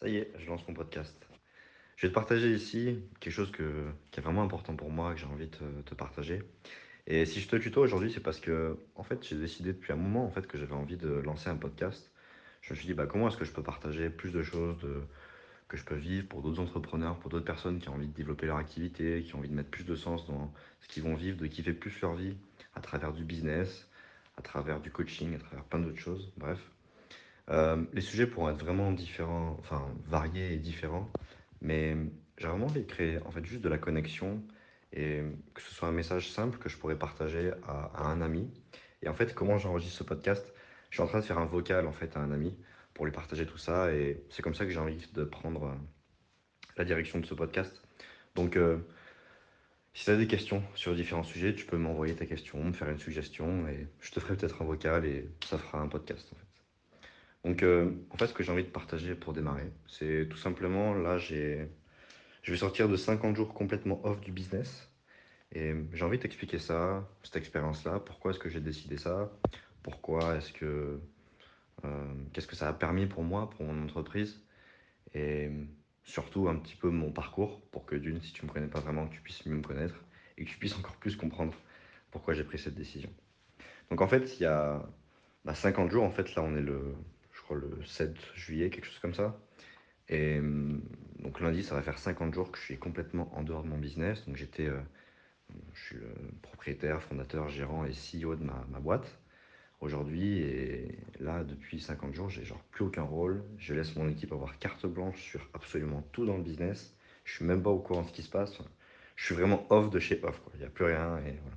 Ça y est, je lance mon podcast. Je vais te partager ici quelque chose qui est vraiment important pour moi, que j'ai envie de te, partager. Et si je te tutoie aujourd'hui, c'est parce que, en fait, j'ai décidé depuis un moment, en fait, que j'avais envie de lancer un podcast. Je me suis dit, bah, comment est-ce que je peux partager plus de choses que je peux vivre pour d'autres entrepreneurs, pour d'autres personnes qui ont envie de développer leur activité, qui ont envie de mettre plus de sens dans ce qu'ils vont vivre, de kiffer plus leur vie à travers du business, à travers du coaching, à travers plein d'autres choses. Bref. Euh, les sujets pourront être vraiment différents, enfin variés et différents, mais j'ai vraiment envie de créer en fait juste de la connexion et que ce soit un message simple que je pourrais partager à, un ami. Et en fait, comment j'enregistre ce podcast? Je suis en train de faire un vocal en fait à un ami pour lui partager tout ça et c'est comme ça que j'ai envie de prendre euh, la direction de ce podcast. Donc, euh, si tu as des questions sur différents sujets, tu peux m'envoyer ta question, me faire une suggestion et je te ferai peut-être un vocal et ça fera un podcast en fait. Donc, euh, en fait, ce que j'ai envie de partager pour démarrer, c'est tout simplement, là, j'ai, je vais sortir de 50 jours complètement off du business. Et j'ai envie de t'expliquer ça, cette expérience-là, pourquoi est-ce que j'ai décidé ça, pourquoi est-ce que, euh, qu'est-ce que ça a permis pour moi, pour mon entreprise, et surtout un petit peu mon parcours, pour que d'une, si tu me connais pas vraiment, tu puisses mieux me connaître, et que tu puisses encore plus comprendre pourquoi j'ai pris cette décision. Donc en fait, il y a bah, 50 jours, en fait, là on est le, le 7 juillet, quelque chose comme ça. Et hum, donc lundi, ça va faire 50 jours que je suis complètement en dehors de mon business. Donc j'étais, euh, je suis propriétaire, fondateur, gérant et CEO de ma, ma boîte aujourd'hui. Et là, depuis 50 jours, j'ai genre plus aucun rôle. Je laisse mon équipe avoir carte blanche sur absolument tout dans le business. Je suis même pas au courant de ce qui se passe. Je suis vraiment off de chez off. Il n'y a plus rien et voilà.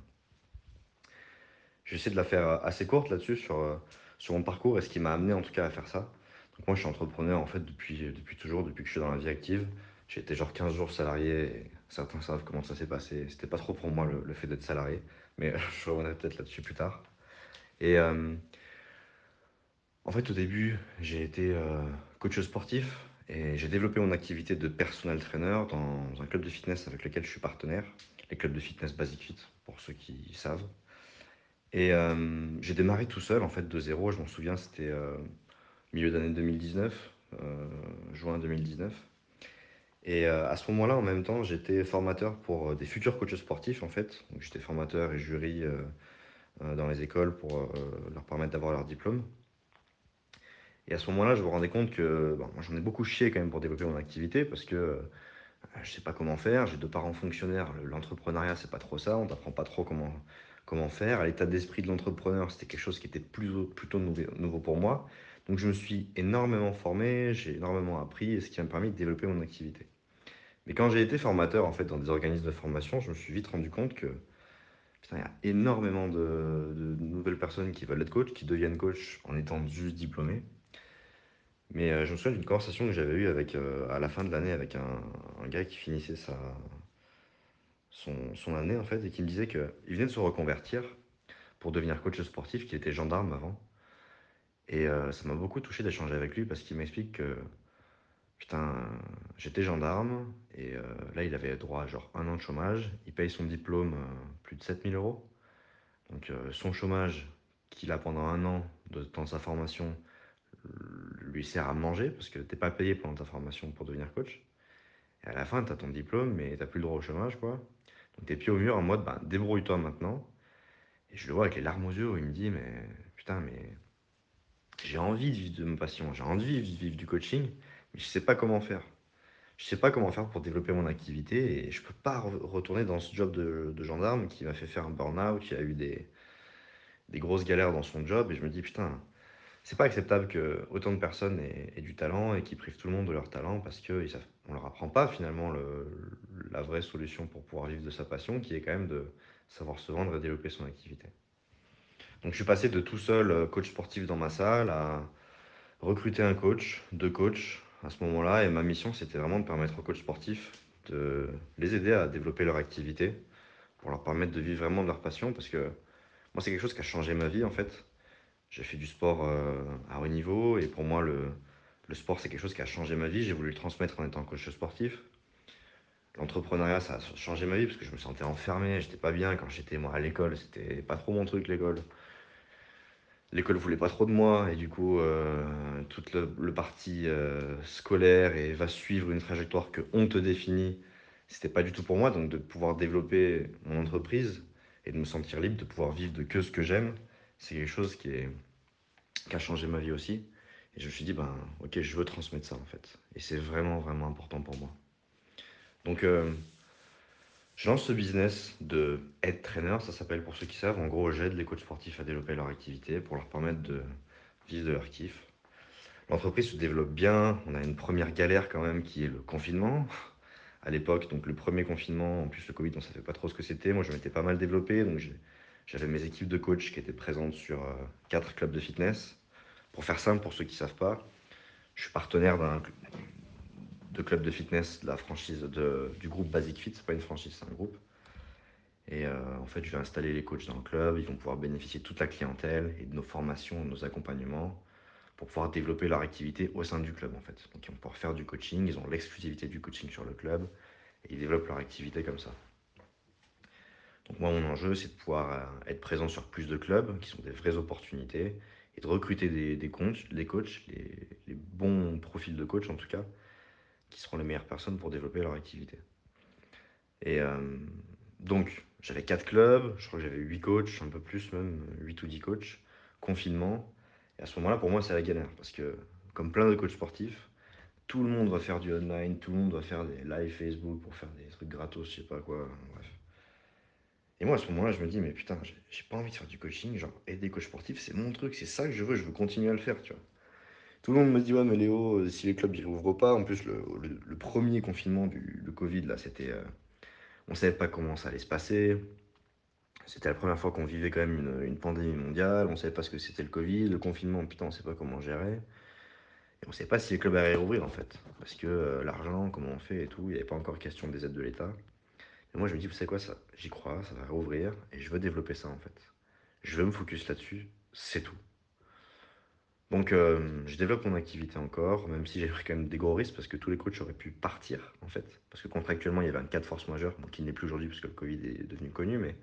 J'essaie de la faire assez courte là-dessus sur euh, sur mon parcours et ce qui m'a amené en tout cas à faire ça. Donc moi je suis entrepreneur en fait depuis, depuis toujours, depuis que je suis dans la vie active. J'ai été genre 15 jours salarié certains savent comment ça s'est passé. C'était pas trop pour moi le, le fait d'être salarié, mais je reviendrai peut-être là-dessus plus tard. Et euh, en fait au début j'ai été euh, coach sportif et j'ai développé mon activité de personal trainer dans un club de fitness avec lequel je suis partenaire, les clubs de fitness Basic Fit pour ceux qui savent. Et euh, j'ai démarré tout seul, en fait, de zéro. Je m'en souviens, c'était euh, milieu d'année 2019, euh, juin 2019. Et euh, à ce moment-là, en même temps, j'étais formateur pour des futurs coachs sportifs, en fait. J'étais formateur et jury dans les écoles pour leur permettre d'avoir leur diplôme. Et à ce moment-là, je me rendais compte que j'en ai beaucoup chié quand même pour développer mon activité parce que je sais pas comment faire. J'ai deux parents fonctionnaires. L'entrepreneuriat, c'est pas trop ça. On t'apprend pas trop comment comment faire. L'état d'esprit de l'entrepreneur, c'était quelque chose qui était plutôt, plutôt nouveau pour moi. Donc je me suis énormément formé, j'ai énormément appris, et ce qui m'a permis de développer mon activité. Mais quand j'ai été formateur en fait dans des organismes de formation, je me suis vite rendu compte que putain, il y a énormément de, nouvelles personnes qui veulent être coach, qui deviennent coach en étant juste diplômés. Mais euh, je me souviens d'une conversation que j'avais eue avec, euh, à la fin de l'année avec un, gars qui finissait sa, son, année en fait et qui me disait qu'il venait de se reconvertir pour devenir coach sportif, qu'il était gendarme avant. Et euh, ça m'a beaucoup touché d'échanger avec lui parce qu'il m'explique que putain, j'étais gendarme et euh, là il avait droit à genre un an de chômage. Il paye son diplôme euh, plus de 7000 euros. Donc son chômage qu'il a pendant un an de, dans sa formation lui sert à manger parce que t'es pas payé pendant ta formation pour devenir coach. Et à la fin, tu as ton diplôme, mais t'as plus le droit au chômage, quoi. Donc t'es pieds au mur en mode, bah, débrouille-toi maintenant. Et je le vois avec les larmes aux yeux où il me dit, mais putain, mais j'ai envie de vivre de ma passion, j'ai envie de vivre du coaching, mais je sais pas comment faire. Je sais pas comment faire pour développer mon activité et je peux pas re retourner dans ce job de, gendarme qui m'a fait faire un burn-out, qui a eu des, des grosses galères dans son job et je me dis, putain, c'est pas acceptable que autant de personnes aient, du talent et qui privent tout le monde de leur talent parce qu'on ne leur apprend pas finalement le, la vraie solution pour pouvoir vivre de sa passion qui est quand même de savoir se vendre et développer son activité. Donc je suis passé de tout seul euh, coach sportif dans ma salle à recruter un coach, deux coachs à ce moment-là et ma mission c'était vraiment de permettre aux coachs sportifs de les aider à développer leur activité pour leur permettre de vivre vraiment de leur passion parce que moi c'est quelque chose qui a changé ma vie en fait j'ai fait du sport euh, à haut niveau et pour moi, le, sport, c'est quelque chose qui a changé ma vie. J'ai voulu le transmettre en étant coach sportif. L'entrepreneuriat, ça a changé ma vie parce que je me sentais enfermé, j'étais pas bien quand j'étais moi à l'école, c'était pas trop mon truc l'école. l'école voulait pas trop de moi et du coup euh, toute le, le parti euh, scolaire et va suivre une trajectoire que on te définit c'était pas du tout pour moi donc de pouvoir développer mon entreprise et de me sentir libre de pouvoir vivre de que ce que j'aime c'est quelque chose qui a changé ma vie aussi et je me suis dit ben ok je veux transmettre ça en fait et c'est vraiment vraiment important pour moi donc euh, je lance ce business de head trainer, ça s'appelle pour ceux qui savent. En gros, j'aide les coachs sportifs à développer leur activité pour leur permettre de vivre de leur kiff. L'entreprise se développe bien. On a une première galère quand même qui est le confinement. À l'époque, donc le premier confinement, en plus le Covid, on ne savait pas trop ce que c'était. Moi, je m'étais pas mal développé, donc j'avais mes équipes de coachs qui étaient présentes sur euh, quatre clubs de fitness. Pour faire simple, pour ceux qui ne savent pas, je suis partenaire d'un de club de fitness, la franchise de, du groupe Basic Fit. C'est pas une franchise, c'est un groupe. Et euh, en fait, je vais installer les coachs dans le club. Ils vont pouvoir bénéficier de toute la clientèle et de nos formations, de nos accompagnements pour pouvoir développer leur activité au sein du club en fait. Donc ils vont pouvoir faire du coaching, ils ont l'exclusivité du coaching sur le club et ils développent leur activité comme ça. Donc moi mon enjeu c'est de pouvoir euh, être présent sur plus de clubs qui sont des vraies opportunités et de recruter des, des coachs, les coachs, les, les bons profils de coach en tout cas, qui seront les meilleures personnes pour développer leur activité. Et euh, donc, j'avais 4 clubs, je crois que j'avais 8 coachs, un peu plus même, 8 ou 10 coachs, confinement. Et à ce moment-là, pour moi, c'est la galère, parce que comme plein de coachs sportifs, tout le monde va faire du online, tout le monde va faire des live Facebook pour faire des trucs gratos, je sais pas quoi. Et moi, à ce moment-là, je me dis, mais putain, j'ai pas envie de faire du coaching, genre aider coach sportif, c'est mon truc, c'est ça que je veux, je veux continuer à le faire, tu vois. Tout le monde me dit, ouais, mais Léo, euh, si les clubs ils rouvrent pas, en plus, le, premier confinement du Covid, là, c'était. Euh, on savait pas comment ça allait se passer. C'était la première fois qu'on vivait quand même une, une, pandémie mondiale. On savait pas ce que c'était le Covid. Le confinement, putain, on sait pas comment gérer. Et on sait pas si les clubs allaient rouvrir, en fait. Parce que euh, l'argent, comment on fait et tout, il n'y avait pas encore question des aides de l'État. Et moi, je me dis, vous savez quoi, ça, j'y crois, ça va rouvrir. Et je veux développer ça, en fait. Je veux me focus là-dessus. C'est tout. Donc, euh, je développe mon activité encore, même si j'ai pris quand même des gros risques parce que tous les coachs auraient pu partir, en fait. Parce que contractuellement, il y avait un cas de force majeure, bon, qui n'est plus aujourd'hui parce que le Covid est devenu connu, mais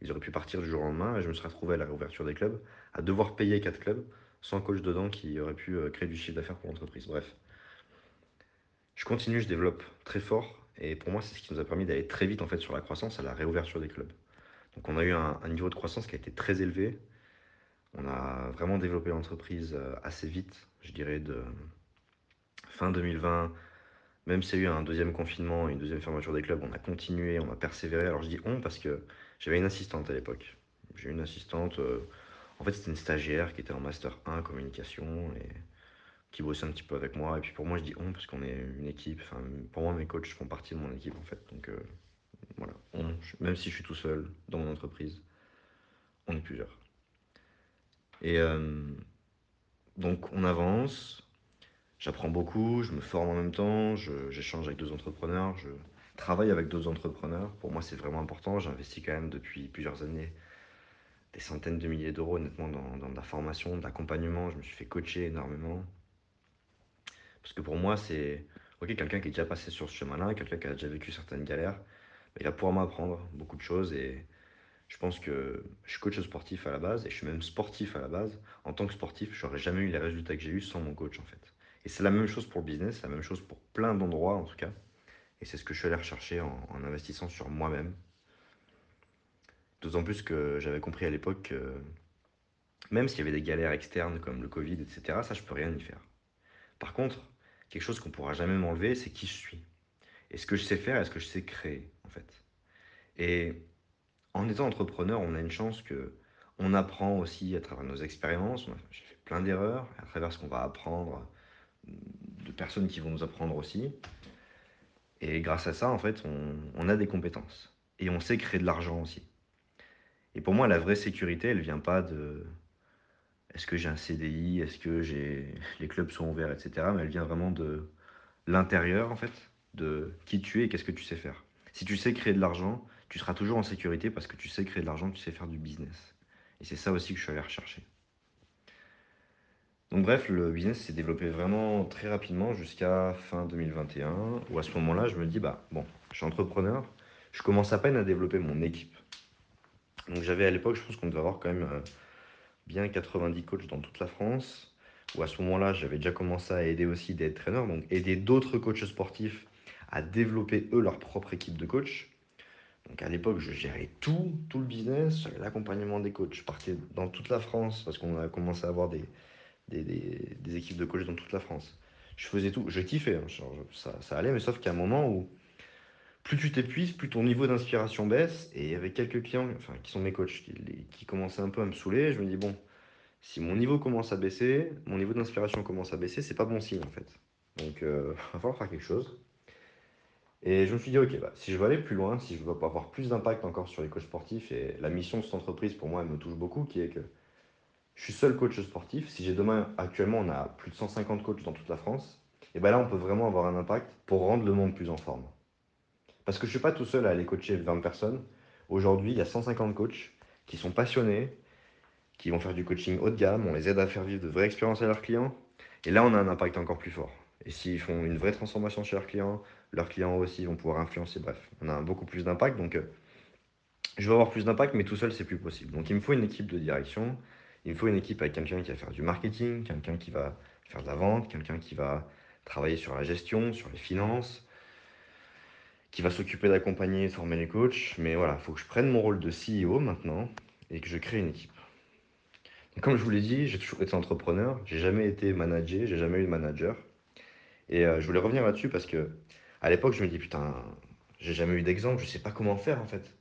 ils auraient pu partir du jour au lendemain et je me serais retrouvé à la réouverture des clubs, à devoir payer quatre clubs sans coach dedans qui aurait pu euh, créer du chiffre d'affaires pour l'entreprise. Bref. Je continue, je développe très fort et pour moi, c'est ce qui nous a permis d'aller très vite en fait sur la croissance à la réouverture des clubs. Donc, on a eu un, niveau de croissance qui a été très élevé on a vraiment développé l'entreprise euh, assez vite, je dirais de fin 2020, même s'il y a eu un deuxième confinement et une deuxième fermeture des clubs, on a continué, on a persévéré. Alors je dis on parce que j'avais une assistante à l'époque. J'ai une assistante, euh, en fait c'était une stagiaire qui était en master 1 communication et qui bossait un petit peu avec moi. Et puis pour moi je dis on parce qu'on est une équipe, enfin pour moi mes coachs font partie de mon équipe en fait. Donc euh, voilà, on, même si je suis tout seul dans mon entreprise, on est plusieurs. Et euh, donc on avance, j'apprends beaucoup, je me forme en même temps, j'échange avec d'autres entrepreneurs, je travaille avec d'autres entrepreneurs. Pour moi c'est vraiment important, j'investis quand même depuis plusieurs années des centaines de milliers d'euros honnêtement dans, dans, la formation, de l'accompagnement, je me suis fait coacher énormément. Parce que pour moi c'est, quelqu'un qui est déjà passé sur ce chemin-là, quelqu'un qui a déjà vécu certaines galères, il va pouvoir m'apprendre beaucoup de choses et je pense que je suis coach sportif à la base et je suis même sportif à la base. En tant que sportif, je n'aurais jamais eu les résultats que j'ai eu sans mon coach en fait. Et c'est la même chose pour le business, la même chose pour plein d'endroits en tout cas. Et c'est ce que je suis allé rechercher en, en investissant sur moi-même. D'autant plus que j'avais compris à l'époque que même s'il y avait des galères externes comme le Covid, etc., ça je peux rien y faire. Par contre, quelque chose qu'on pourra jamais m'enlever, c'est qui je suis. Et ce que je sais faire et ce que je sais créer en fait. Et en étant entrepreneur, on a une chance que on apprend aussi à travers nos expériences. J'ai fait plein d'erreurs, à travers ce qu'on va apprendre de personnes qui vont nous apprendre aussi. Et grâce à ça, en fait, on, on a des compétences. Et on sait créer de l'argent aussi. Et pour moi, la vraie sécurité, elle vient pas de est-ce que j'ai un CDI, est-ce que j'ai les clubs sont ouverts, etc. Mais elle vient vraiment de l'intérieur, en fait, de qui tu es et qu'est-ce que tu sais faire. Si tu sais créer de l'argent, tu seras toujours en sécurité parce que tu sais créer de l'argent, tu sais faire du business. Et c'est ça aussi que je suis allé rechercher. Donc bref, le business s'est développé vraiment très rapidement jusqu'à fin 2021, où à ce moment-là, je me dis, bah bon, je suis entrepreneur, je commence à peine à développer mon équipe. Donc j'avais à l'époque, je pense qu'on devait avoir quand même bien 90 coachs dans toute la France. Où à ce moment-là, j'avais déjà commencé à aider aussi des traîneurs, donc aider d'autres coachs sportifs à développer eux leur propre équipe de coachs. Donc à l'époque, je gérais tout, tout le business, l'accompagnement des coachs. Je partais dans toute la France parce qu'on a commencé à avoir des, des, des, équipes de coachs dans toute la France. Je faisais tout, je kiffais, hein, ça, ça, allait, mais sauf a un moment où plus tu t'épuises, plus ton niveau d'inspiration baisse. Et avait quelques clients, enfin qui sont mes coachs, qui, qui commençaient un peu à me saouler. Je me dis, bon, si mon niveau commence à baisser, mon niveau d'inspiration commence à baisser, c'est pas bon signe en fait. Donc il euh, va falloir faire quelque chose. Et je me suis dit, ok, bah, si je veux aller plus loin, si je veux avoir plus d'impact encore sur les coachs sportifs, et la mission de cette entreprise, pour moi, elle me touche beaucoup, qui est que je suis seul coach sportif. Si j'ai demain, actuellement, on a plus de 150 coachs dans toute la France, et bien là, on peut vraiment avoir un impact pour rendre le monde plus en forme. Parce que je ne suis pas tout seul à aller coacher 20 personnes. Aujourd'hui, il y a 150 coachs qui sont passionnés, qui vont faire du coaching haut de gamme, on les aide à faire vivre de vraies expériences à leurs clients. Et là, on a un impact encore plus fort. Et s'ils font une vraie transformation chez leurs clients, leurs clients aussi vont pouvoir influencer. Bref, on a beaucoup plus d'impact. Donc, euh, je veux avoir plus d'impact, mais tout seul, c'est plus possible. Donc, il me faut une équipe de direction. Il me faut une équipe avec quelqu'un qui va faire du marketing, quelqu'un qui va faire de la vente, quelqu'un qui va travailler sur la gestion, sur les finances, qui va s'occuper d'accompagner et de former les coachs. Mais voilà, il faut que je prenne mon rôle de CEO maintenant et que je crée une équipe. comme je vous l'ai dit, j'ai toujours été entrepreneur, j'ai jamais été manager, j'ai jamais eu de manager. Et euh, je voulais revenir là-dessus parce que à l'époque, je me dis, putain, j'ai jamais eu d'exemple, je sais pas comment faire en fait.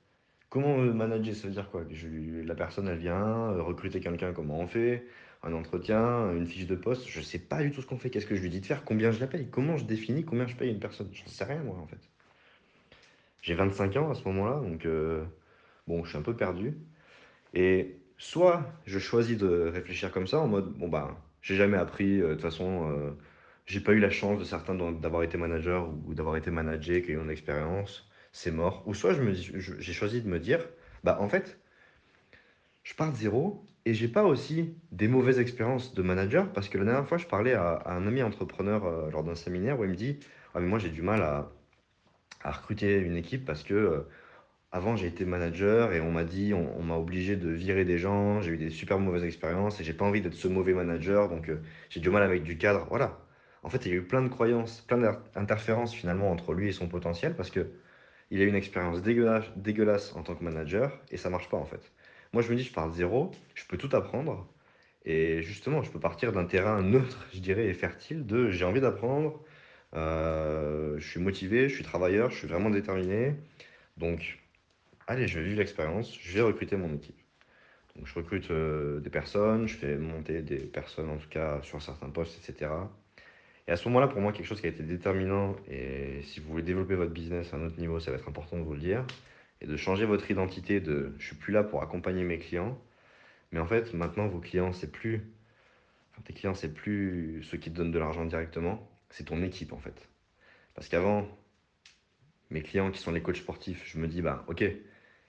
Comment manager, ça veut dire quoi? La personne, elle vient, euh, recruter quelqu'un, comment on fait? Un entretien, une fiche de poste, je sais pas du tout ce qu'on fait. Qu'est-ce que je lui dis de faire? Combien je la paye? Comment je définis combien je paye une personne? Je sais rien, moi, en fait. J'ai 25 ans à ce moment-là, donc euh, bon, je suis un peu perdu. Et soit je choisis de réfléchir comme ça, en mode, bon, bah, j'ai jamais appris, euh, de toute façon j'ai pas eu la chance de certains d'avoir été manager ou d'avoir été managé, qui ont une expérience, c'est mort. Ou soit j'ai choisi de me dire, bah en fait, je pars de zéro et j'ai pas aussi des mauvaises expériences de manager parce que la dernière fois, je parlais à, un ami entrepreneur euh, lors d'un séminaire où il me dit, ah mais moi j'ai du mal à, à, recruter une équipe parce que euh, avant j'ai été manager et on m'a dit, on, m'a obligé de virer des gens, j'ai eu des super mauvaises expériences et j'ai pas envie d'être ce mauvais manager, donc euh, j'ai du mal avec du cadre. Voilà en fait, il y a eu plein de croyances, plein d'interférences finalement entre lui et son potentiel parce que il a une expérience dégueulasse, dégueulasse en tant que manager et ça marche pas en fait. Moi, je me dis, je pars de zéro, je peux tout apprendre et justement, je peux partir d'un terrain neutre, je dirais, et fertile de j'ai envie d'apprendre, euh, je suis motivé, je suis travailleur, je suis vraiment déterminé. Donc, allez, je vais vivre l'expérience, je vais recruter mon équipe. Donc, je recrute euh, des personnes, je fais monter des personnes en tout cas sur certains postes, etc. Et à ce moment-là, pour moi, quelque chose qui a été déterminant, et si vous voulez développer votre business à un autre niveau, ça va être important de vous le dire, et de changer votre identité de je suis plus là pour accompagner mes clients, mais en fait, maintenant, vos clients, c'est plus. Tes clients, c'est plus ceux qui te donnent de l'argent directement, c'est ton équipe en fait. Parce qu'avant, mes clients qui sont les coachs sportifs, je me dis, bah ok,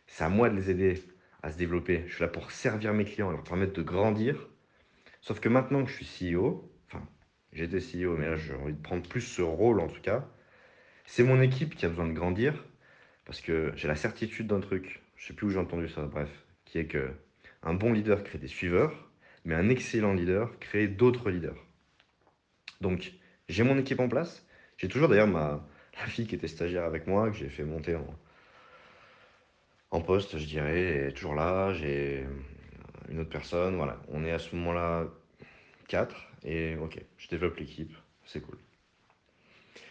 c'est à moi de les aider à se développer. Je suis là pour servir mes clients, leur permettre de grandir. Sauf que maintenant que je suis CEO, J'étais CEO, mais là j'ai envie de prendre plus ce rôle en tout cas. C'est mon équipe qui a besoin de grandir parce que j'ai la certitude d'un truc, je sais plus où j'ai entendu ça, bref, qui est que un bon leader crée des suiveurs, mais un excellent leader crée d'autres leaders. Donc j'ai mon équipe en place. J'ai toujours d'ailleurs ma fille qui était stagiaire avec moi, que j'ai fait monter en, poste, je dirais, est toujours là. J'ai une autre personne, voilà. On est à ce moment-là 4 et ok, je développe l'équipe, c'est cool.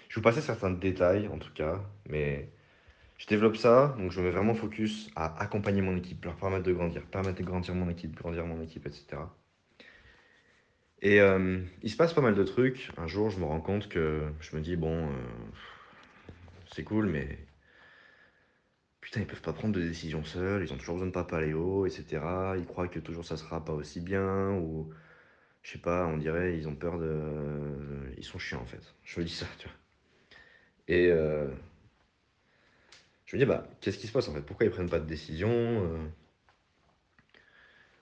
Je vous passer certains détails en tout cas, mais je développe ça, donc je mets vraiment focus à accompagner mon équipe, leur permettre de grandir, permettre de grandir mon équipe, grandir mon équipe, etc. Et euh, il se passe pas mal de trucs. Un jour, je me rends compte que je me dis, bon, euh, c'est cool, mais putain, ils peuvent pas prendre de décisions seuls, ils ont toujours besoin de papa Léo, etc. Ils croient que toujours ça sera pas aussi bien, ou je sais pas, on dirait, ils ont peur de. Ils sont chiants en fait. Je me dis ça, tu vois. Et euh, je me dis, bah, qu'est-ce qui se passe en fait? Pourquoi ils prennent pas de décision? Euh?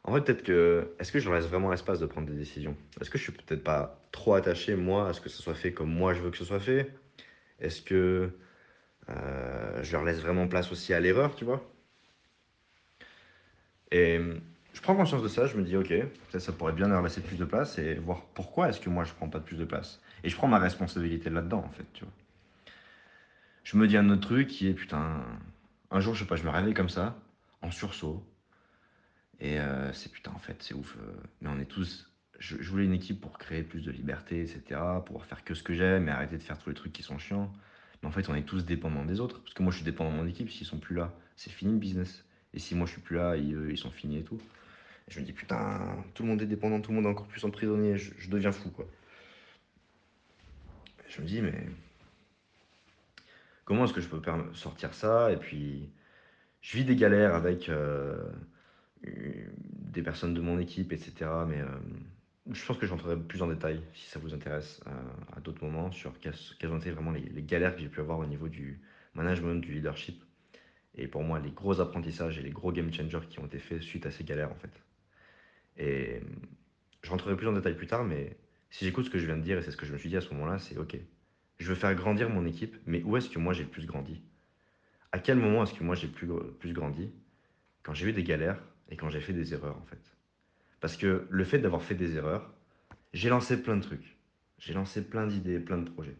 En fait, peut-être que. Est-ce que je leur laisse vraiment l'espace de prendre des décisions? Est-ce que je suis peut-être pas trop attaché, moi, à ce que ce soit fait comme moi je veux que ce soit fait? Est-ce que euh, je leur laisse vraiment place aussi à l'erreur, tu vois? Et je prends conscience de ça, je me dis, ok, ça, ça pourrait bien leur laisser plus de place et voir pourquoi est-ce que moi je prends pas de plus de place. Et je prends ma responsabilité là-dedans, en fait, tu vois. Je me dis un autre truc qui est, putain, un jour, je sais pas, je me réveille comme ça, en sursaut. Et euh, c'est putain, en fait, c'est ouf. euh, mais on est tous. Je, voulais une équipe pour créer plus de liberté, etc. Pour faire que ce que j'aime et arrêter de faire tous les trucs qui sont chiants. Mais en fait, on est tous dépendants des autres. Parce que moi, je suis dépendant de mon équipe. S'ils sont plus là, c'est fini le business. Et si moi, je suis plus là, ils, eux, ils sont finis et tout. Je me dis, putain, tout le monde est dépendant, tout le monde est encore plus emprisonné. Je, je deviens fou, quoi. Je me dis, mais comment est-ce que je peux sortir ça? Et puis, je vis des galères avec euh, euh, des personnes de mon équipe, etc. Mais euh, je pense que j'entrerai plus en détail, si ça vous intéresse, euh, à d'autres moments, sur quelles, ont été vraiment les, galères que j'ai pu avoir au niveau du management, du leadership. Et pour moi, les gros apprentissages et les gros game changers qui ont été faits suite à ces galères, en fait. Et je rentrerai plus en détail plus tard, mais si j'écoute ce que je viens de dire, et c'est ce que je me suis dit à ce moment-là, c'est OK. Je veux faire grandir mon équipe, mais où est-ce que moi j'ai le plus grandi? À quel moment est-ce que moi j'ai le plus grandi? Quand j'ai eu des galères et quand j'ai fait des erreurs, en fait. Parce que le fait d'avoir fait des erreurs, j'ai lancé plein de trucs. J'ai lancé plein d'idées, plein de projets.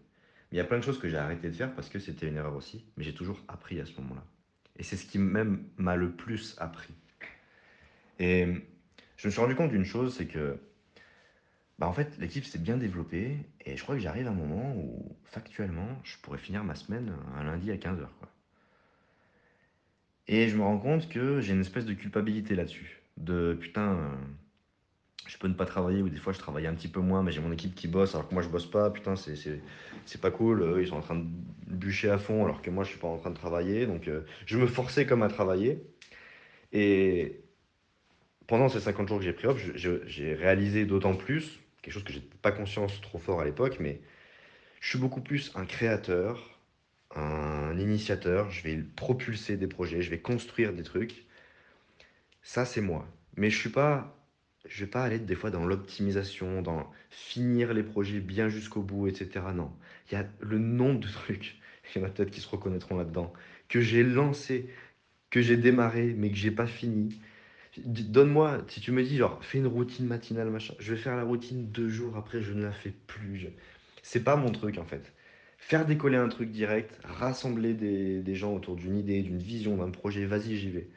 Mais il y a plein de choses que j'ai arrêté de faire parce que c'était une erreur aussi, mais j'ai toujours appris à ce moment-là. Et c'est ce qui même m'a le plus appris. Et je me suis rendu compte d'une chose, c'est que bah en fait, l'équipe s'est bien développée et je crois que j'arrive à un moment où, factuellement, je pourrais finir ma semaine un lundi à 15h, quoi. Et je me rends compte que j'ai une espèce de culpabilité là-dessus. De putain, euh, je peux ne pas travailler ou des fois je travaille un petit peu moins, mais j'ai mon équipe qui bosse alors que moi je bosse pas. Putain, c'est pas cool. Ils sont en train de bûcher à fond alors que moi je suis pas en train de travailler. Donc euh, je me forçais comme à travailler. Et pendant ces 50 jours que j'ai pris off, je- je- j'ai réalisé d'autant plus, quelque chose que j'ai pas conscience trop fort à l'époque, mais je suis beaucoup plus un créateur, un initiateur. Je vais propulser des projets, je vais construire des trucs. Ça, c'est moi. Mais je suis pas, je vais pas aller des fois dans l'optimisation, dans finir les projets bien jusqu'au bout, etc. Non. Il y a le nombre de trucs, il y en a peut-être qui se reconnaîtront là-dedans, que j'ai lancé, que j'ai démarré, mais que j'ai pas fini. Donne-moi, si tu me dis, genre, fais une routine matinale, machin, je vais faire la routine deux jours après, je ne la fais plus. Je- C'est pas mon truc, en fait. Faire décoller un truc direct, rassembler des, gens autour d'une idée, d'une vision, d'un projet, vas-y, j'y vais.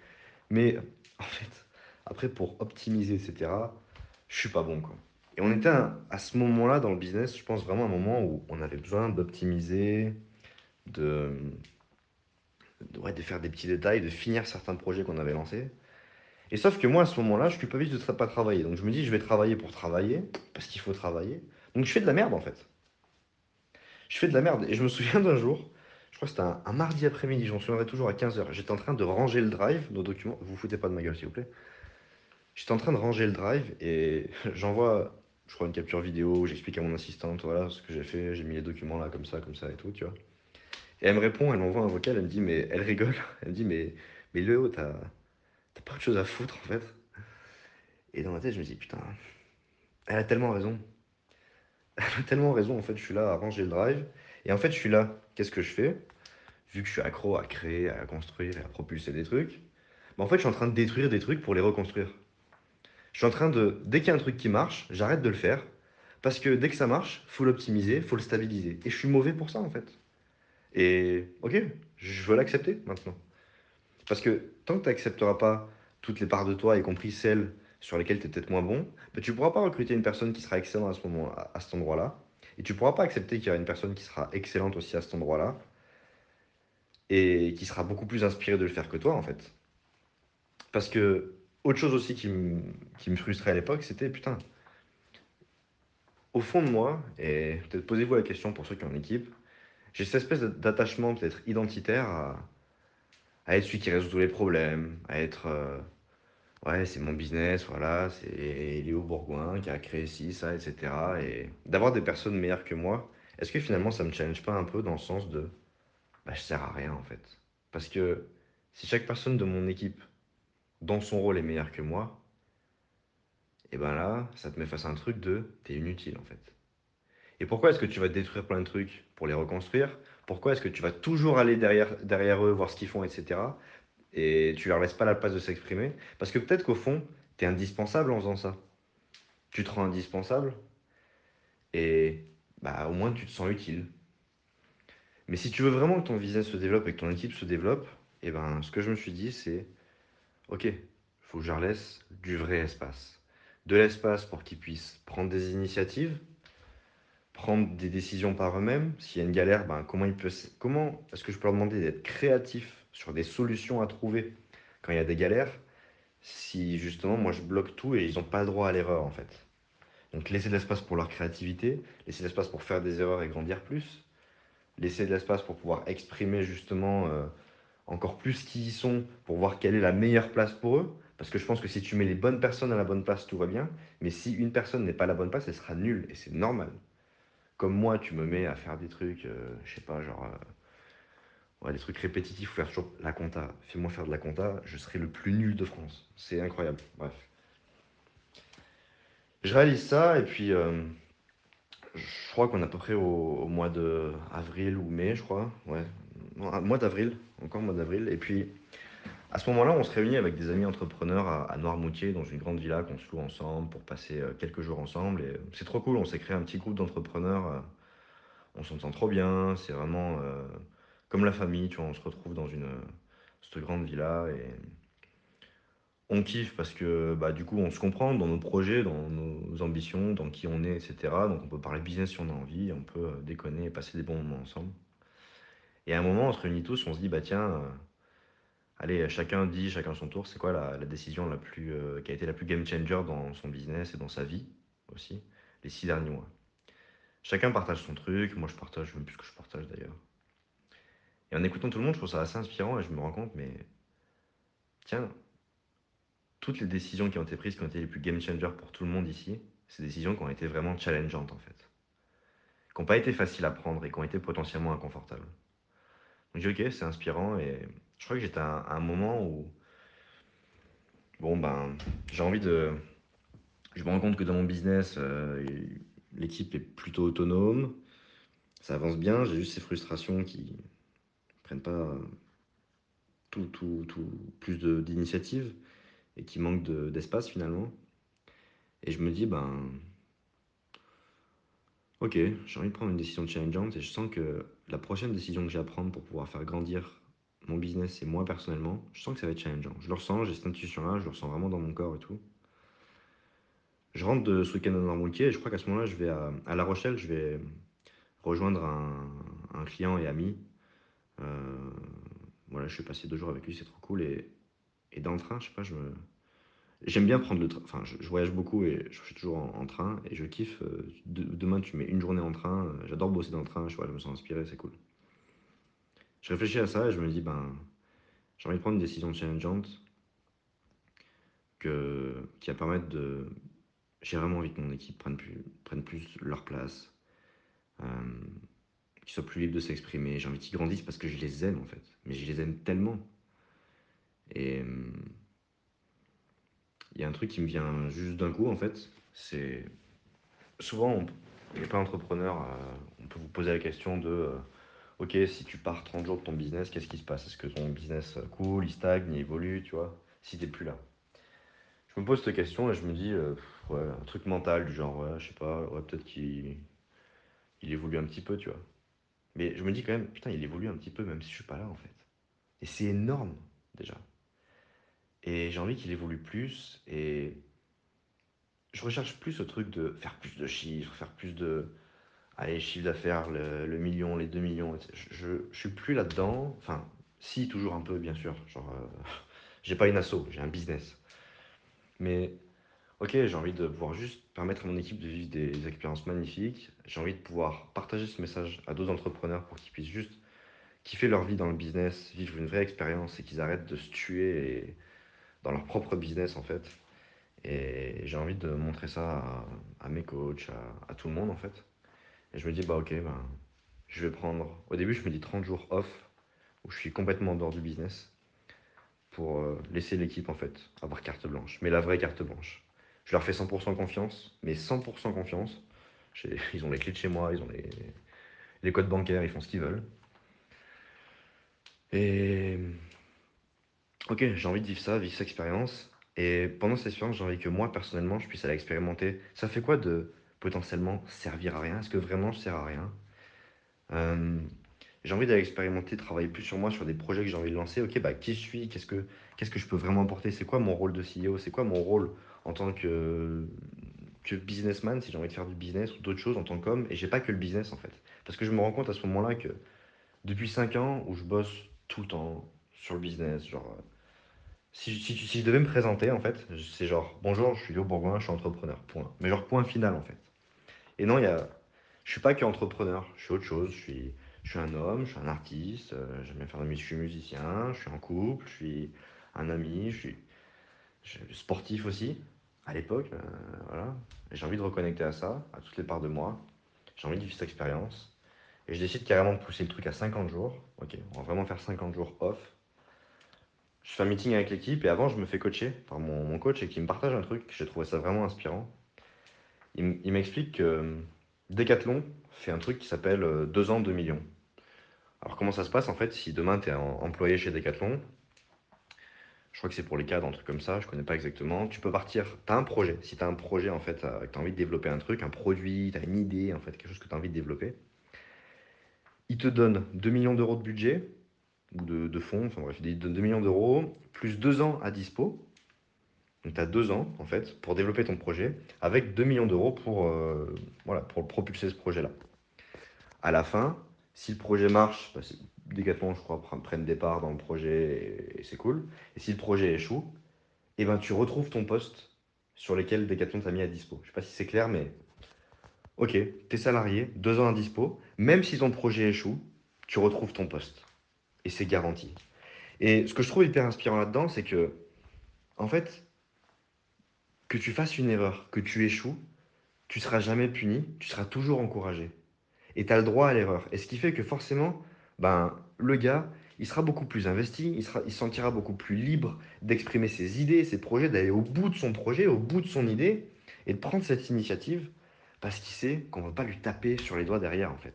Mais, en fait, après, pour optimiser, etc., je suis pas bon, quoi. Et on était à, à ce moment-là dans le business, je pense vraiment un moment où on avait besoin d'optimiser, de, ouais, de faire des petits détails, de finir certains projets qu'on avait lancés. Et sauf que moi, à ce moment-là, je culpabilise de tra- pas travailler. Donc je me dis, je vais travailler pour travailler, parce qu'il faut travailler. Donc je fais de la merde, en fait. Je fais de la merde. Et je me souviens d'un jour, je crois que c'était un, mardi après-midi, j'en souviendrai toujours à 15h. J'étais en train de ranger le drive, nos documents. Vous vous foutez pas de ma gueule, s'il vous plaît. J'étais en train de ranger le drive et j'envoie, je crois, une capture vidéo où j'explique à mon assistante, voilà ce que j'ai fait, j'ai mis les documents là, comme ça, comme ça et tout, tu vois. Et elle me répond, elle m'envoie un vocal, elle me dit, mais elle rigole. Elle me dit, mais, mais Léo, t'as pas autre chose à foutre, en fait. Et dans ma tête, je me dis, putain, elle a tellement raison. Elle a tellement raison, en fait, je suis là à ranger le drive. Et en fait, je suis là, qu'est-ce que je fais? Vu que je suis accro à créer, à construire et à propulser des trucs, bah, en fait, je suis en train de détruire des trucs pour les reconstruire. Je suis en train de, dès qu'il y a un truc qui marche, j'arrête de le faire. Parce que dès que ça marche, faut l'optimiser, faut le stabiliser. Et je suis mauvais pour ça, en fait. Et ok, je veux l'accepter maintenant. Parce que tant que tu n'accepteras pas toutes les parts de toi, y compris celles sur lesquelles tu es peut-être moins bon, bah, tu ne pourras pas recruter une personne qui sera excellente à ce moment, à, à cet endroit-là. Et tu ne pourras pas accepter qu'il y aura une personne qui sera excellente aussi à cet endroit-là et qui sera beaucoup plus inspirée de le faire que toi, en fait. Parce que, autre chose aussi qui me, qui me frustrait à l'époque, c'était putain, au fond de moi, et peut-être posez-vous la question pour ceux qui ont une équipe, j'ai cette espèce d'attachement peut-être identitaire à, à être celui qui résout tous les problèmes, à être euh, ouais, c'est mon business, voilà, c'est Léo Bourgoin qui a créé ci, ça, etc. Et d'avoir des personnes meilleures que moi, est-ce que finalement ça me challenge pas un peu dans le sens de bah, je sers à rien en fait? Parce que si chaque personne de mon équipe, dans son rôle, est meilleure que moi, et ben là, ça te met face à un truc de t'es inutile en fait. Et pourquoi est-ce que tu vas détruire plein de trucs pour les reconstruire? Pourquoi est-ce que tu vas toujours aller derrière, derrière eux, voir ce qu'ils font, etc. Et tu leur laisses pas la place de s'exprimer Parce que peut-être qu'au fond, tu es indispensable en faisant ça. Tu te rends indispensable et bah, au moins tu te sens utile. Mais si tu veux vraiment que ton business se développe et que ton équipe se développe, et eh ben, ce que je me suis dit, c'est ok, il faut que je leur laisse du vrai espace. De l'espace pour qu'ils puissent prendre des initiatives, prendre des décisions par eux-mêmes. S'il y a une galère, ben, comment, peut, comment est-ce que je peux leur demander d'être créatifs sur des solutions à trouver quand il y a des galères si justement moi je bloque tout et ils n'ont pas le droit à l'erreur en fait. Donc laisser de l'espace pour leur créativité, laisser de l'espace pour faire des erreurs et grandir plus, laisser de l'espace pour pouvoir exprimer justement euh, encore plus qui ils sont, pour voir quelle est la meilleure place pour eux. Parce que je pense que si tu mets les bonnes personnes à la bonne place, tout va bien. Mais si une personne n'est pas à la bonne place, elle sera nulle. Et c'est normal. Comme moi, tu me mets à faire des trucs, euh, je sais pas, genre... Euh, ouais, des trucs répétitifs, faire toujours la compta. Fais-moi faire de la compta, je serai le plus nul de France. C'est incroyable. Bref. Je réalise ça et puis... Euh, je crois qu'on est à peu près au, mois d'avril ou mai, je crois. Ouais, mois d'avril, encore mois d'avril. Et puis, à ce moment-là, on se réunit avec des amis entrepreneurs à, Noirmoutier, dans une grande villa qu'on se loue ensemble pour passer euh, quelques jours ensemble. Et c'est trop cool, on s'est créé un petit groupe d'entrepreneurs. Euh, on s'entend trop bien, c'est vraiment comme la famille, tu vois, on se retrouve dans une, cette grande villa et on kiffe parce que bah, du coup, on se comprend dans nos projets, dans nos ambitions, dans qui on est, etc. Donc, on peut parler business si on a envie, on peut euh, déconner et passer des bons moments ensemble. Et à un moment, on se réunit tous, on se dit, bah tiens, euh, allez, chacun dit, chacun son tour, c'est quoi la, décision la plus, euh, qui a été la plus game changer dans son business et dans sa vie aussi, les six derniers mois? Chacun partage son truc, moi je partage même plus que je partage d'ailleurs. Et en écoutant tout le monde, je trouve ça assez inspirant et je me rends compte, mais tiens, toutes les décisions qui ont été prises, qui ont été les plus game changers pour tout le monde ici, des décisions qui ont été vraiment challengeantes en fait. Qui n'ont pas été faciles à prendre et qui ont été potentiellement inconfortables. Donc j'ai ok, c'est inspirant et je crois que j'étais à, un moment où, bon ben, j'ai envie de... Je me rends compte que dans mon business, euh, l'équipe est plutôt autonome, ça avance bien, j'ai juste ces frustrations qui prennent pas tout, tout, tout plus d'initiatives et qui manque d'espace finalement. Et je me dis, ben, ok, j'ai envie de prendre une décision challengeante et je sens que la prochaine décision que j'ai à prendre pour pouvoir faire grandir mon business et moi personnellement, je sens que ça va être challengeant. Je le ressens, j'ai cette intuition-là, je le ressens vraiment dans mon corps et tout. Je rentre de ce week-end dans Moutier et je crois qu'à ce moment-là, je vais à, La Rochelle, je vais rejoindre un, client et ami. Euh, voilà, je suis passé deux jours avec lui, c'est trop cool. Et, et dans le train, je sais pas, je me... J'aime bien prendre le train, enfin je, voyage beaucoup et je suis toujours en, train et je kiffe. Euh, demain tu mets une journée en train, euh, j'adore bosser dans le train, je, vois, je me sens inspiré, c'est cool. Je réfléchis à ça et je me dis, ben, j'ai envie de prendre une décision challengeante que, qui va permettre de... J'ai vraiment envie que mon équipe prenne plus, prenne plus leur place, soient plus libres de s'exprimer. J'ai envie qu'ils grandissent parce que je les aime en fait, mais je les aime tellement. Et il y a un truc qui me vient juste d'un coup en fait, c'est souvent on n'est pas entrepreneur, euh, on peut vous poser la question de euh, ok si tu pars 30 jours de ton business, qu'est-ce qui se passe? Est-ce que ton business cool, il stagne, il évolue, tu vois, si t'es plus là Je me pose cette question et je me dis euh, ouais, un truc mental du genre ouais, je sais pas, ouais, peut-être qu'il il évolue un petit peu, tu vois. Mais je me dis quand même, putain, il évolue un petit peu même si je suis pas là en fait. Et c'est énorme déjà. Et j'ai envie qu'il évolue plus. Et je recherche plus ce truc de faire plus de chiffres, faire plus de. Allez, chiffre d'affaires, le, million, les deux millions. Je, je, suis plus là-dedans. Enfin, si, toujours un peu, bien sûr. Genre, euh, j'ai pas une asso, j'ai un business. Mais, ok, j'ai envie de pouvoir juste permettre à mon équipe de vivre des expériences magnifiques. J'ai envie de pouvoir partager ce message à d'autres entrepreneurs pour qu'ils puissent juste kiffer leur vie dans le business, vivre une vraie expérience et qu'ils arrêtent de se tuer dans leur propre business en fait. Et j'ai envie de montrer ça à, mes coachs, à, tout le monde en fait. Et je me dis, bah ok, ben, je vais prendre. Au début, je me dis 30 jours off où je suis complètement dehors du business pour euh, laisser l'équipe en fait avoir carte blanche, mais la vraie carte blanche. Je leur fais 100% confiance, mais 100% confiance. Ils ont les clés de chez moi, ils ont les, codes bancaires, ils font ce qu'ils veulent. Et Ok, j'ai envie de vivre ça, vivre cette expérience. Et pendant cette expérience, j'ai envie que moi, personnellement, je puisse aller expérimenter. Ça fait quoi de potentiellement servir à rien? Est-ce que vraiment je sers à rien? Euh, J'ai envie d'aller expérimenter, travailler plus sur moi, sur des projets que j'ai envie de lancer. Ok, bah qui suis? Qu'est-ce que, qu'est-ce que je peux vraiment apporter? C'est quoi mon rôle de CEO C'est quoi mon rôle en tant que, businessman, si j'ai envie de faire du business ou d'autres choses en tant qu'homme Et j'ai pas que le business en fait. Parce que je me rends compte à ce moment-là que depuis 5 ans où je bosse tout le temps sur le business, genre euh, si, si, je devais me présenter, en fait, c'est genre, bonjour, je suis Léo Bourgoin, je suis entrepreneur, point. Mais genre, point final, en fait. Et non, il y a, je suis pas que entrepreneur, je suis autre chose, je suis, je suis un homme, je suis un artiste, euh, j'aime bien faire de la je suis musicien, je suis en couple, je suis un ami, je suis sportif aussi, à l'époque, euh, voilà. J'ai envie de reconnecter à ça, à toutes les parts de moi. J'ai envie de vivre cette expérience. Et je décide carrément de pousser le truc à 50 jours. Ok, on va vraiment faire 50 jours off. Je fais un meeting avec l'équipe et avant, je me fais coacher par mon, mon coach et qui me partage un truc. J'ai trouvé ça vraiment inspirant. Il, m'explique que euh, Decathlon fait un truc qui s'appelle euh, 2 ans, 2 millions. Alors, comment ça se passe en fait si demain tu es employé chez Decathlon? Je crois que c'est pour les cadres, un truc comme ça, je connais pas exactement. Tu peux partir, tu as un projet. Si tu as un projet en fait, euh, tu as envie de développer un truc, un produit, tu as une idée en fait, quelque chose que tu as envie de développer, il te donne 2 millions d'euros de budget de, fonds, enfin bref, il te donne 2 millions d'euros plus 2 ans à dispo. Donc tu as deux ans, en fait, pour développer ton projet, avec 2 millions d'euros pour, euh, voilà, pour propulser ce projet-là. À la fin, si le projet marche, bah, Decathlon, je crois, pre- prennent des parts dans le projet et, et c'est cool. Et si le projet échoue, eh ben, tu retrouves ton poste sur lequel Decathlon t'a mis à dispo. Je sais pas si c'est clair, mais ok, t'es salarié, deux ans à dispo, même si ton projet échoue, tu retrouves ton poste. Et c'est garanti. Et ce que je trouve hyper inspirant là-dedans, c'est que, en fait, que tu fasses une erreur, que tu échoues, tu seras jamais puni, tu seras toujours encouragé. Et tu as le droit à l'erreur. Et ce qui fait que forcément, ben, le gars, il sera beaucoup plus investi, il, sera, il se sentira beaucoup plus libre d'exprimer ses idées, ses projets, d'aller au bout de son projet, au bout de son idée, et de prendre cette initiative parce qu'il sait qu'on ne va pas lui taper sur les doigts derrière, en fait.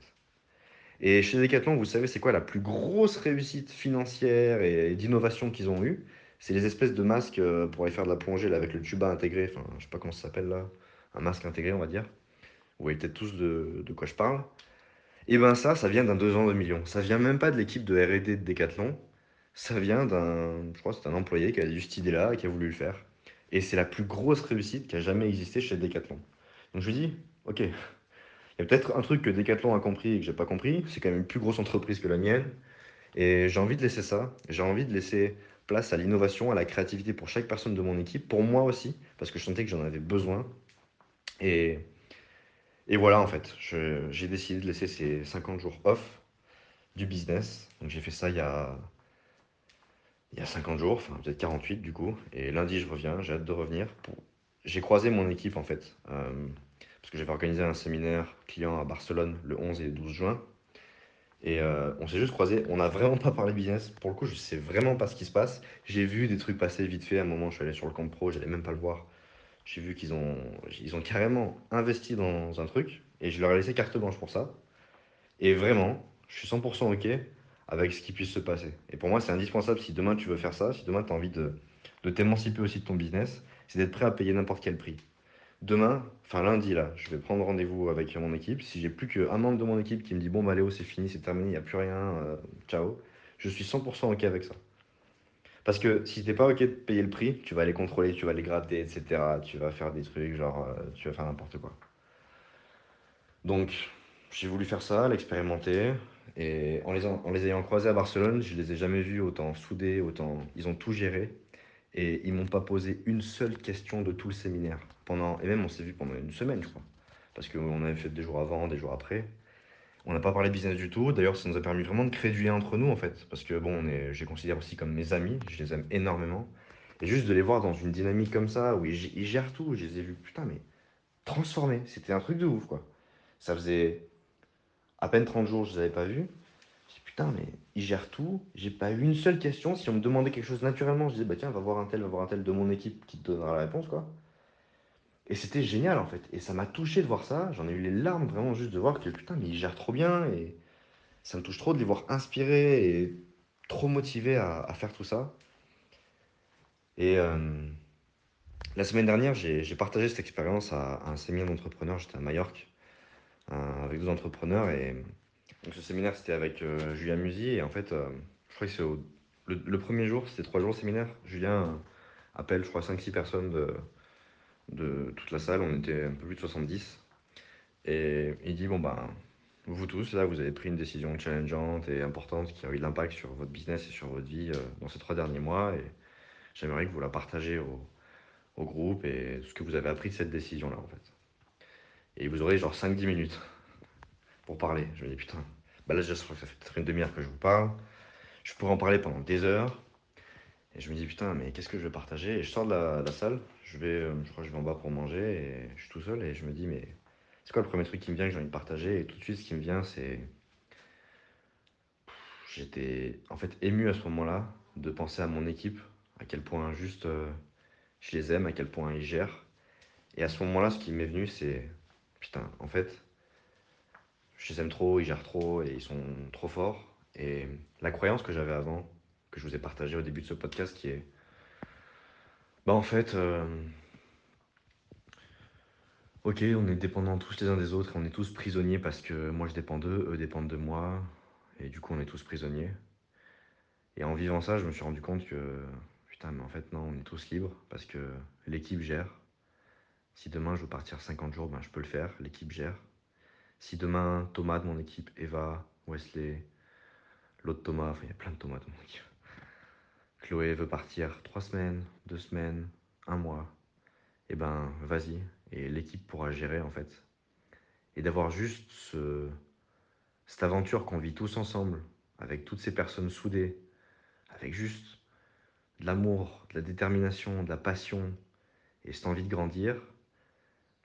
Et chez Decathlon, vous savez, c'est quoi la plus grosse réussite financière et d'innovation qu'ils ont eue? C'est les espèces de masques euh, pour aller faire de la plongée là, avec le tuba intégré, enfin, je sais pas comment ça s'appelle là, un masque intégré, on va dire. Vous voyez peut-être tous de quoi je parle. Et ben ça, ça vient d'un 2 ans de millions. Ça vient même pas de l'équipe de R&D de Decathlon. Ça vient d'un, je crois c'est un employé qui a eu cette idée-là et qui a voulu le faire. Et c'est la plus grosse réussite qui a jamais existé chez Decathlon. Donc je me dis, ok, il y a peut-être un truc que Decathlon a compris et que j'ai pas compris. C'est quand même une plus grosse entreprise que la mienne. Et j'ai envie de laisser ça. J'ai envie de laisser place à l'innovation, à la créativité pour chaque personne de mon équipe, pour moi aussi, parce que je sentais que j'en avais besoin. Et, et voilà, en fait, j'ai décidé de laisser ces 50 jours off du business. Donc j'ai fait ça il y a, il y a 50 jours, enfin peut-être 48 du coup. Et lundi, je reviens, j'ai hâte de revenir. J'ai croisé mon équipe en fait, euh, parce que j'avais organisé un séminaire client à Barcelone le 11 et 12 juin. Et euh, on s'est juste croisés, on n'a vraiment pas parlé business. Pour le coup, je sais vraiment pas ce qui se passe. J'ai vu des trucs passer vite fait. À un moment, je suis allé sur le compte pro, j'allais même pas le voir. J'ai vu qu'ils ont, ils ont carrément investi dans un truc et je leur ai laissé carte blanche pour ça. Et vraiment, je suis 100% OK avec ce qui puisse se passer. Et pour moi, c'est indispensable si demain tu veux faire ça, si demain tu as envie de, de t'émanciper aussi de ton business, c'est d'être prêt à payer n'importe quel prix. Demain, enfin lundi là, je vais prendre rendez-vous avec mon équipe. Si j'ai plus qu'un membre de mon équipe qui me dit bon bah Léo c'est fini, c'est terminé, il n'y a plus rien, euh, ciao, je suis 100% OK avec ça. Parce que si t'es pas OK de payer le prix, tu vas aller contrôler, tu vas les gratter, etc. Tu vas faire des trucs, genre euh, tu vas faire n'importe quoi. Donc j'ai voulu faire ça, l'expérimenter. Et en les, en les ayant croisés à Barcelone, je les ai jamais vus autant soudés, autant... Ils ont tout géré. Et ils m'ont pas posé une seule question de tout le séminaire. Pendant... Et même on s'est vu pendant une semaine, je crois. Parce qu'on avait fait des jours avant, des jours après. On n'a pas parlé business du tout. D'ailleurs, ça nous a permis vraiment de créer entre nous, en fait. Parce que, bon, on est, je les considère aussi comme mes amis. Je les aime énormément. Et juste de les voir dans une dynamique comme ça, où ils, ils gèrent tout, je les ai vus, putain, mais transformés. C'était un truc de ouf, quoi. Ça faisait à peine 30 jours, je les avais pas vus. Je dis, putain, mais ils gèrent tout. J'ai pas eu une seule question. Si on me demandait quelque chose naturellement, je disais, bah tiens, va voir un tel, va voir un tel de mon équipe qui te donnera la réponse, quoi. Et c'était génial en fait. Et ça m'a touché de voir ça. J'en ai eu les larmes vraiment juste de voir que putain, mais ils gèrent trop bien. Et ça me touche trop de les voir inspirés et trop motivés à, faire tout ça. Et, euh, La semaine dernière, j'ai partagé cette expérience à, un séminaire d'entrepreneurs. J'étais à Majorque euh, avec deux entrepreneurs et donc ce séminaire c'était avec euh, Julien Musy et en fait, je crois que c'est le, le premier jour, c'était trois jours le séminaire. Julien appelle, je crois, cinq six personnes de, de toute la salle. On était un peu plus de 70 et il dit Bon, ben, vous tous, là, vous avez pris une décision challengeante et importante qui a eu de l'impact sur votre business et sur votre vie euh, dans ces trois derniers mois et j'aimerais que vous la partagez au, groupe et ce que vous avez appris de cette décision-là, en fait. Et vous aurez genre cinq dix minutes pour parler. Je me dis, putain, bah là, que ça fait peut-être une demi-heure que je vous parle. Je pourrais en parler pendant des heures. Et je me dis, putain, mais qu'est-ce que je vais partager? Et je sors de la salle, je vais, euh, je crois que je vais en bas pour manger et je suis tout seul et je me dis, mais c'est quoi le premier truc qui me vient que j'ai envie de partager? Et tout de suite, ce qui me vient, c'est. J'étais en fait ému à ce moment-là de penser à mon équipe, à quel point juste euh, je les aime, à quel point ils gèrent. Et à ce moment-là, ce qui m'est venu, c'est putain, en fait, je les aime trop, ils gèrent trop et ils sont trop forts. Et la croyance que j'avais avant, que je vous ai partagée au début de ce podcast, qui est bah en fait, euh, ok, on est dépendants tous les uns des autres et on est tous prisonniers parce que moi je dépends d'eux, eux dépendent de moi, et du coup on est tous prisonniers. Et en vivant ça, je me suis rendu compte que putain, mais en fait, non, on est tous libres parce que l'équipe gère. Si demain je veux partir 50 jours, ben, je peux le faire, l'équipe gère. Si demain Thomas de mon équipe, Eva, Wesley, l'autre Thomas, enfin il y a plein de Thomas de mon équipe, Chloé veut partir 3 semaines, 2 semaines, un mois, et ben vas-y, et l'équipe pourra gérer en fait. Et d'avoir juste ce, cette aventure qu'on vit tous ensemble, avec toutes ces personnes soudées, avec juste de l'amour, de la détermination, de la passion et cette envie de grandir,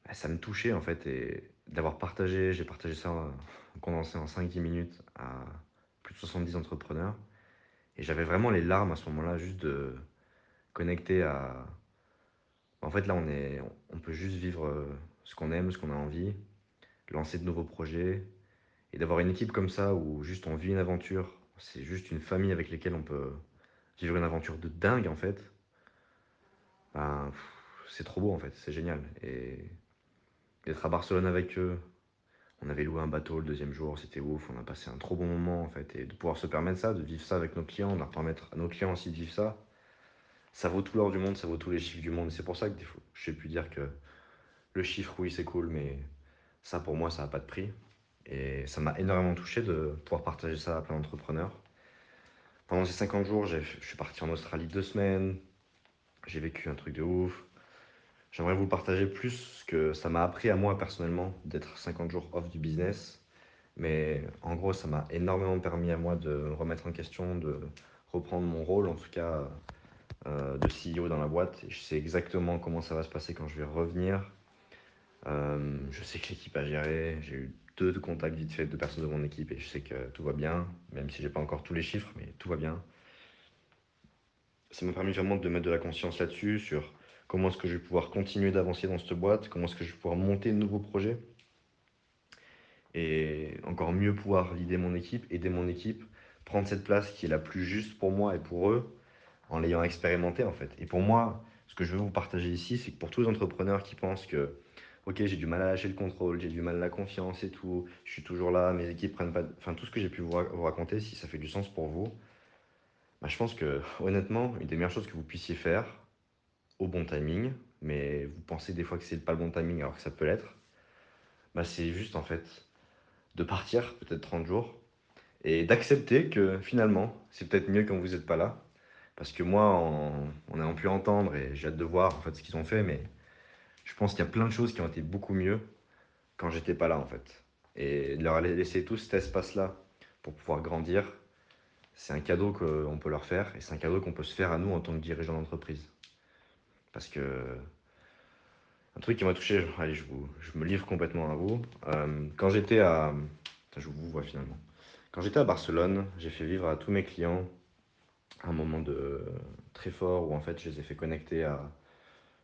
bah, ça me touchait en fait. Et d'avoir partagé, j'ai partagé ça en condensé en 5-10 minutes à plus de 70 entrepreneurs. Et j'avais vraiment les larmes à ce moment-là, juste de connecter à. En fait, là, on, est, on peut juste vivre euh, ce qu'on aime, ce qu'on a envie, lancer de nouveaux projets. Et d'avoir une équipe comme ça où juste on vit une aventure, c'est juste une famille avec laquelle on peut vivre une aventure de dingue en fait. Ben, c'est trop beau en fait, c'est génial. Et d'être à Barcelone avec eux, on avait loué un bateau le deuxième jour, c'était ouf, on a passé un trop bon moment en fait. Et de pouvoir se permettre ça, de vivre ça avec nos clients, de leur permettre à nos clients aussi de vivre ça, ça vaut tout l'or du monde, ça vaut tous les chiffres du monde. C'est pour ça que des fois, je sais plus dire que le chiffre, oui, c'est cool, mais ça pour moi, ça n'a pas de prix. Et ça m'a énormément touché de pouvoir partager ça à plein d'entrepreneurs. Pendant ces 50 jours, je suis parti en Australie deux semaines, j'ai vécu un truc de ouf. J'aimerais vous partager plus que ça m'a appris à moi personnellement d'être 50 jours off du business. Mais en gros, ça m'a énormément permis à moi de me remettre en question, de reprendre mon rôle, en tout cas euh, de CEO dans la boîte. Et je sais exactement comment ça va se passer quand je vais revenir. Euh, je sais que l'équipe a géré. J'ai eu deux contacts vite fait de personnes de mon équipe et je sais que tout va bien, même si j'ai pas encore tous les chiffres, mais tout va bien. Ça m'a permis vraiment de mettre de la conscience là-dessus, sur comment est-ce que je vais pouvoir continuer d'avancer dans cette boîte, comment est-ce que je vais pouvoir monter de nouveaux projets et encore mieux pouvoir guider mon équipe, aider mon équipe, prendre cette place qui est la plus juste pour moi et pour eux, en l'ayant expérimenté en fait. Et pour moi, ce que je veux vous partager ici, c'est que pour tous les entrepreneurs qui pensent que, ok, j'ai du mal à lâcher le contrôle, j'ai du mal à la confiance et tout, je suis toujours là, mes équipes prennent pas, enfin tout ce que j'ai pu vous raconter, si ça fait du sens pour vous, bah, je pense que honnêtement, une des meilleures choses que vous puissiez faire, au bon timing, mais vous pensez des fois que c'est pas le bon timing alors que ça peut l'être, bah, c'est juste en fait de partir peut-être 30 jours et d'accepter que finalement c'est peut-être mieux quand vous n'êtes pas là. Parce que moi, en, en ayant pu entendre, et j'ai hâte de voir en fait ce qu'ils ont fait, mais je pense qu'il y a plein de choses qui ont été beaucoup mieux quand j'étais pas là en fait. Et de leur laisser tout cet espace-là pour pouvoir grandir, c'est un cadeau qu'on peut leur faire et c'est un cadeau qu'on peut se faire à nous en tant que dirigeant d'entreprise. Parce que un truc qui m'a touché, allez, je, vous, je me livre complètement à vous. Euh, quand j'étais à. Je vous vois finalement. Quand j'étais à Barcelone, j'ai fait vivre à tous mes clients un moment de très fort où en fait je les ai fait connecter à.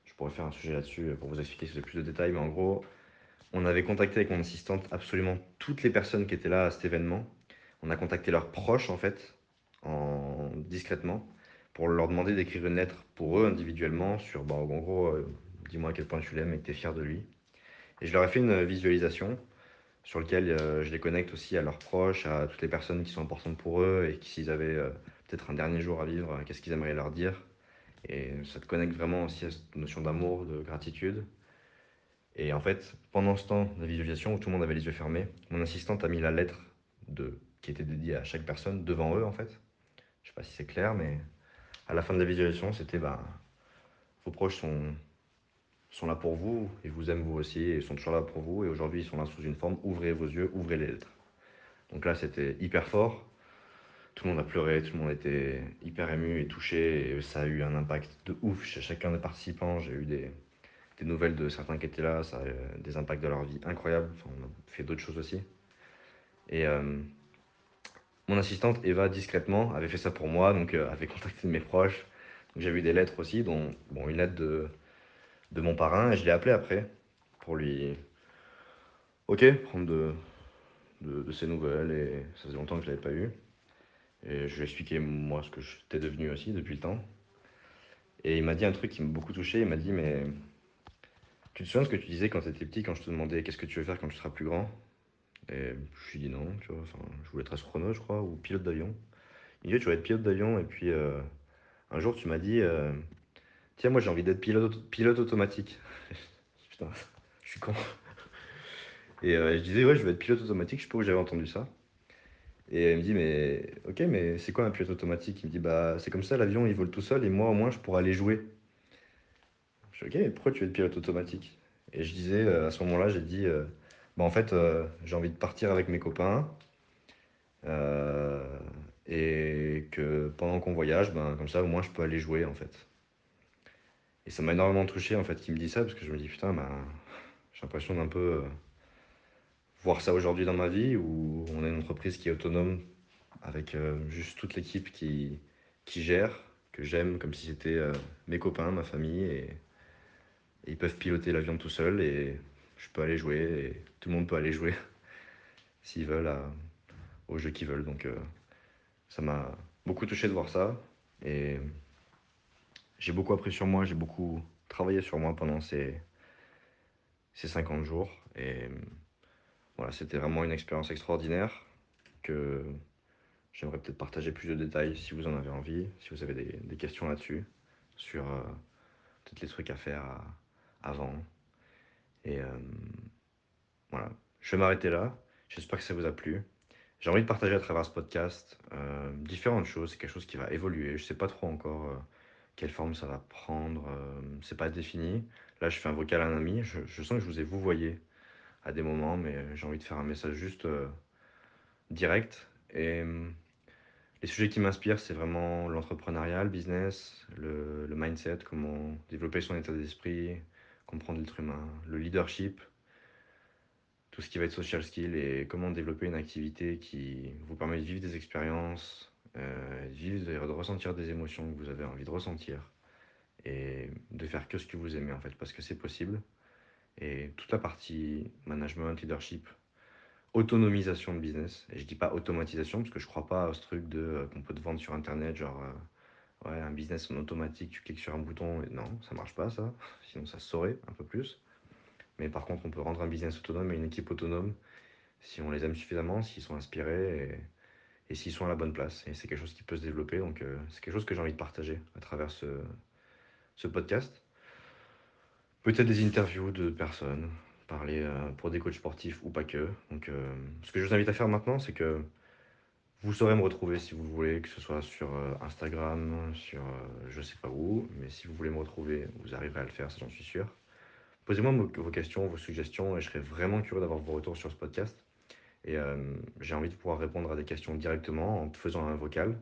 Je pourrais faire un sujet là-dessus pour vous expliquer si plus de détails, mais en gros, on avait contacté avec mon assistante absolument toutes les personnes qui étaient là à cet événement. On a contacté leurs proches en fait, en... discrètement, pour leur demander d'écrire une lettre pour eux individuellement sur, bon, en gros, euh, dis-moi à quel point tu l'aimes et que tu es fier de lui. Et je leur ai fait une visualisation sur laquelle euh, je les connecte aussi à leurs proches, à toutes les personnes qui sont importantes pour eux et qui, s'ils avaient euh, peut-être un dernier jour à vivre, qu'est-ce qu'ils aimeraient leur dire. Et ça te connecte vraiment aussi à cette notion d'amour, de gratitude. Et en fait, pendant ce temps de visualisation où tout le monde avait les yeux fermés, mon assistante a mis la lettre de, qui était dédiée à chaque personne devant eux en fait. Je sais pas si c'est clair, mais à la fin de la visualisation, c'était bah, vos proches sont, sont là pour vous, ils vous aiment vous aussi, ils sont toujours là pour vous, et aujourd'hui ils sont là sous une forme, ouvrez vos yeux, ouvrez les lettres. Donc là, c'était hyper fort. Tout le monde a pleuré, tout le monde était hyper ému et touché, et ça a eu un impact de ouf chez chacun des participants. J'ai eu des, des nouvelles de certains qui étaient là, ça a eu des impacts de leur vie incroyables. Enfin, on a fait d'autres choses aussi. Et euh, mon assistante Eva, discrètement, avait fait ça pour moi, donc euh, avait contacté mes proches. J'ai eu des lettres aussi, dont bon, une lettre de, de mon parrain, et je l'ai appelé après pour lui, ok, prendre de, de, de, ses nouvelles, et ça faisait longtemps que je ne l'avais pas eu. Et je lui ai expliqué moi ce que j'étais devenu aussi depuis le temps. Et il m'a dit un truc qui m'a beaucoup touché, il m'a dit mais tu te souviens de ce que tu disais quand tu étais petit, quand je te demandais qu'est-ce que tu veux faire quand tu seras plus grand? Et je lui ai dit non, tu vois, je voulais être astronaute, je crois, ou pilote d'avion. Il dit, tu vas être pilote d'avion, et puis euh, un jour tu m'as dit, euh, tiens, moi j'ai envie d'être pilote, pilote automatique. Putain, je suis con. Et euh, je disais, ouais, je vais être pilote automatique, je sais pas où j'avais entendu ça. Et il me dit, mais ok, mais c'est quoi un pilote automatique? Il me dit, bah c'est comme ça, l'avion il vole tout seul, et moi au moins je pourrais aller jouer. Je dis, ok, mais pourquoi tu être pilote automatique? Et je disais, euh, à ce moment-là, j'ai dit, euh, bah, en fait, euh, j'ai envie de partir avec mes copains. et que pendant qu'on voyage, ben, comme ça, au moins, je peux aller jouer, en fait. Et ça m'a énormément touché, en fait, qu'il me dit ça, parce que je me dis, putain, ben, j'ai l'impression d'un peu voir ça aujourd'hui dans ma vie, où on a une entreprise qui est autonome, avec juste toute l'équipe qui, qui gère, que j'aime comme si c'était mes copains, ma famille, et, ils peuvent piloter l'avion tout seul et je peux aller jouer et tout le monde peut aller jouer s'ils veulent à, au jeu qu'ils veulent. Donc euh, ça m'a beaucoup touché de voir ça et j'ai beaucoup appris sur moi, j'ai beaucoup travaillé sur moi pendant ces, ces 50 jours et voilà, c'était vraiment une expérience extraordinaire que j'aimerais peut-être partager plus de détails si vous en avez envie, si vous avez des, des questions là-dessus, sur euh, peut-être les trucs à faire avant. Et euh, voilà, je vais m'arrêter là. J'espère que ça vous a plu. J'ai envie de partager à travers ce podcast euh, différentes choses. C'est quelque chose qui va évoluer. Je sais pas trop encore quelle forme ça va prendre. C'est pas défini. Là, je fais un vocal à un ami. Je, je sens que je vous ai vous voyez à des moments, mais j'ai envie de faire un message juste euh, direct. Et les sujets qui m'inspirent, c'est vraiment l'entrepreneuriat, le business, le, mindset, comment développer son état d'esprit, comprendre l'être humain, le leadership, tout ce qui va être social skill et comment développer une activité qui vous permet de vivre des expériences, euh, vivre, de ressentir des émotions que vous avez envie de ressentir et de faire que ce que vous aimez en fait parce que c'est possible. Et toute la partie management, leadership, autonomisation de business, et je dis pas automatisation parce que je crois pas à ce truc de euh, qu'on peut te vendre sur internet, genre euh, ouais, un business en automatique, tu cliques sur un bouton, non, ça marche pas ça, sinon ça saurait un peu plus. Mais par contre, on peut rendre un business autonome et une équipe autonome si on les aime suffisamment, s'ils sont inspirés et, s'ils sont à la bonne place. Et c'est quelque chose qui peut se développer, donc euh, c'est quelque chose que j'ai envie de partager à travers ce podcast. Peut-être des interviews de personnes, parler euh, pour des coachs sportifs ou pas que. Donc, euh, ce que je vous invite à faire maintenant, c'est que vous saurez me retrouver si vous voulez, que ce soit sur euh, Instagram, sur je sais pas où, mais si vous voulez me retrouver, vous arriverez à le faire, ça j'en suis sûr. Posez-moi vos questions, vos suggestions, et je serais vraiment curieux d'avoir vos retours sur ce podcast. Et j'ai envie de pouvoir répondre à des questions directement en faisant un vocal.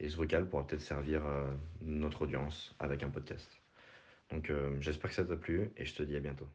Et ce vocal pourra peut-être servir notre audience avec un podcast. Donc euh, j'espère que ça t'a plu et je te dis à bientôt.